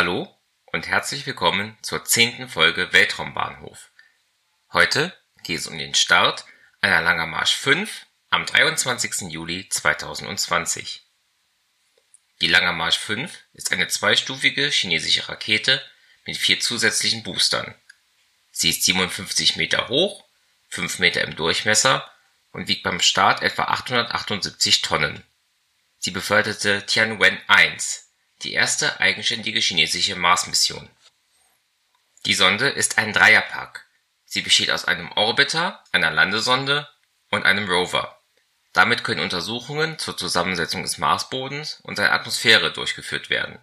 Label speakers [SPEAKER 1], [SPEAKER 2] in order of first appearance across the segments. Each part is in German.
[SPEAKER 1] Hallo und herzlich willkommen zur zehnten Folge Weltraumbahnhof. Heute geht es um den Start einer Langer Marsch 5 am 23. Juli 2020. Die Langer Marsch 5 ist eine zweistufige chinesische Rakete mit vier zusätzlichen Boostern. Sie ist 57 Meter hoch, 5 Meter im Durchmesser und wiegt beim Start etwa 878 Tonnen. Sie beförderte Tianwen-1 die erste eigenständige chinesische Marsmission. Die Sonde ist ein Dreierpack. Sie besteht aus einem Orbiter, einer Landesonde und einem Rover. Damit können Untersuchungen zur Zusammensetzung des Marsbodens und seiner Atmosphäre durchgeführt werden.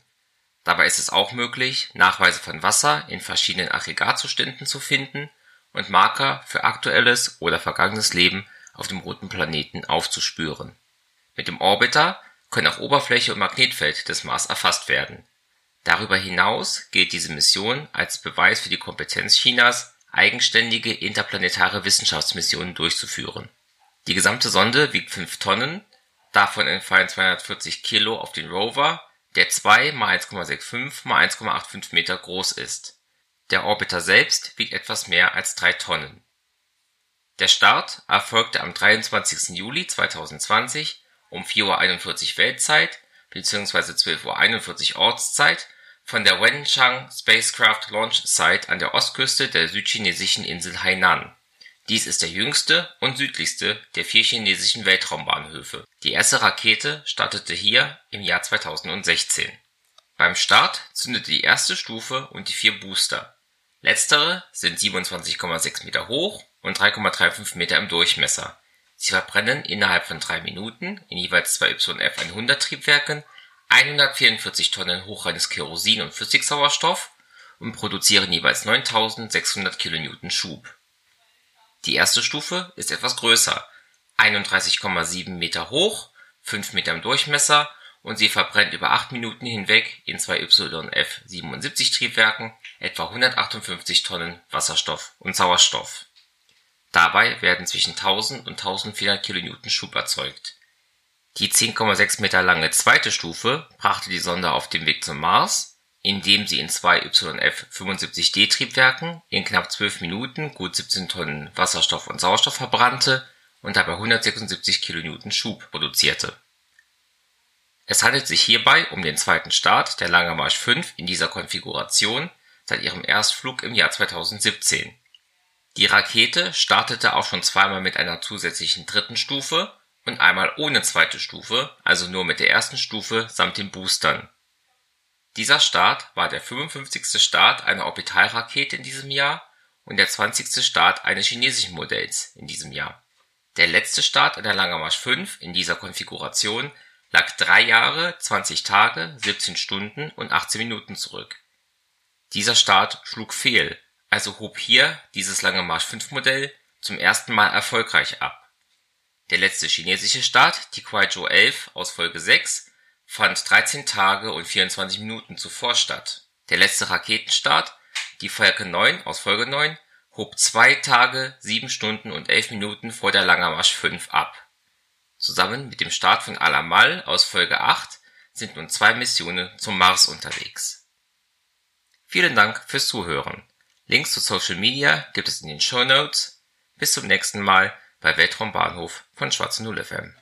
[SPEAKER 1] Dabei ist es auch möglich, Nachweise von Wasser in verschiedenen Aggregatzuständen zu finden und Marker für aktuelles oder vergangenes Leben auf dem roten Planeten aufzuspüren. Mit dem Orbiter können auch Oberfläche und Magnetfeld des Mars erfasst werden. Darüber hinaus gilt diese Mission als Beweis für die Kompetenz Chinas, eigenständige interplanetare Wissenschaftsmissionen durchzuführen. Die gesamte Sonde wiegt 5 Tonnen, davon entfallen 240 Kilo auf den Rover, der 2 x 1,65 x 1,85 Meter groß ist. Der Orbiter selbst wiegt etwas mehr als 3 Tonnen. Der Start erfolgte am 23. Juli 2020 um 4:41 Uhr Weltzeit bzw. 12:41 Uhr Ortszeit von der Wenchang Spacecraft Launch Site an der Ostküste der südchinesischen Insel Hainan. Dies ist der jüngste und südlichste der vier chinesischen Weltraumbahnhöfe. Die erste Rakete startete hier im Jahr 2016. Beim Start zündete die erste Stufe und die vier Booster. Letztere sind 27,6 Meter hoch und 3,35 Meter im Durchmesser Sie verbrennen innerhalb von drei Minuten in jeweils zwei YF-100-Triebwerken 144 Tonnen hochreines Kerosin und Flüssigsauerstoff und produzieren jeweils 9600 kN Schub. Die erste Stufe ist etwas größer (31,7 Meter hoch, 5 Meter im Durchmesser) und sie verbrennt über acht Minuten hinweg in zwei YF-77-Triebwerken etwa 158 Tonnen Wasserstoff und Sauerstoff Dabei werden zwischen 1000 und 1400 kN Schub erzeugt. Die 10,6 Meter lange zweite Stufe brachte die Sonde auf dem Weg zum Mars, indem sie in zwei YF-75D-Triebwerken in knapp 12 Minuten gut 17 Tonnen Wasserstoff und Sauerstoff verbrannte und dabei 176 kN Schub produzierte. Es handelt sich hierbei um den zweiten Start der Langer Marsch 5 in dieser Konfiguration seit ihrem Erstflug im Jahr 2017 die Rakete startete auch schon zweimal mit einer zusätzlichen dritten Stufe und einmal ohne zweite Stufe, also nur mit der ersten Stufe samt den Boostern. Dieser Start war der 55. Start einer Orbitalrakete in diesem Jahr und der 20. Start eines chinesischen Modells in diesem Jahr. Der letzte Start einer Langermarsch 5 in dieser Konfiguration lag drei Jahre, 20 Tage, 17 Stunden und 18 Minuten zurück. Dieser Start schlug fehl also hob hier dieses Lange Marsch-5-Modell zum ersten Mal erfolgreich ab. Der letzte chinesische Start, die Kuaizhou 11 aus Folge 6, fand 13 Tage und 24 Minuten zuvor statt. Der letzte Raketenstart, die Falcon 9 aus Folge 9, hob zwei Tage, sieben Stunden und elf Minuten vor der Langer Marsch 5 ab. Zusammen mit dem Start von Al-Amal aus Folge 8 sind nun zwei Missionen zum Mars unterwegs. Vielen Dank fürs Zuhören Links zu Social Media gibt es in den Show Notes. Bis zum nächsten Mal bei Weltraumbahnhof von Schwarze Null FM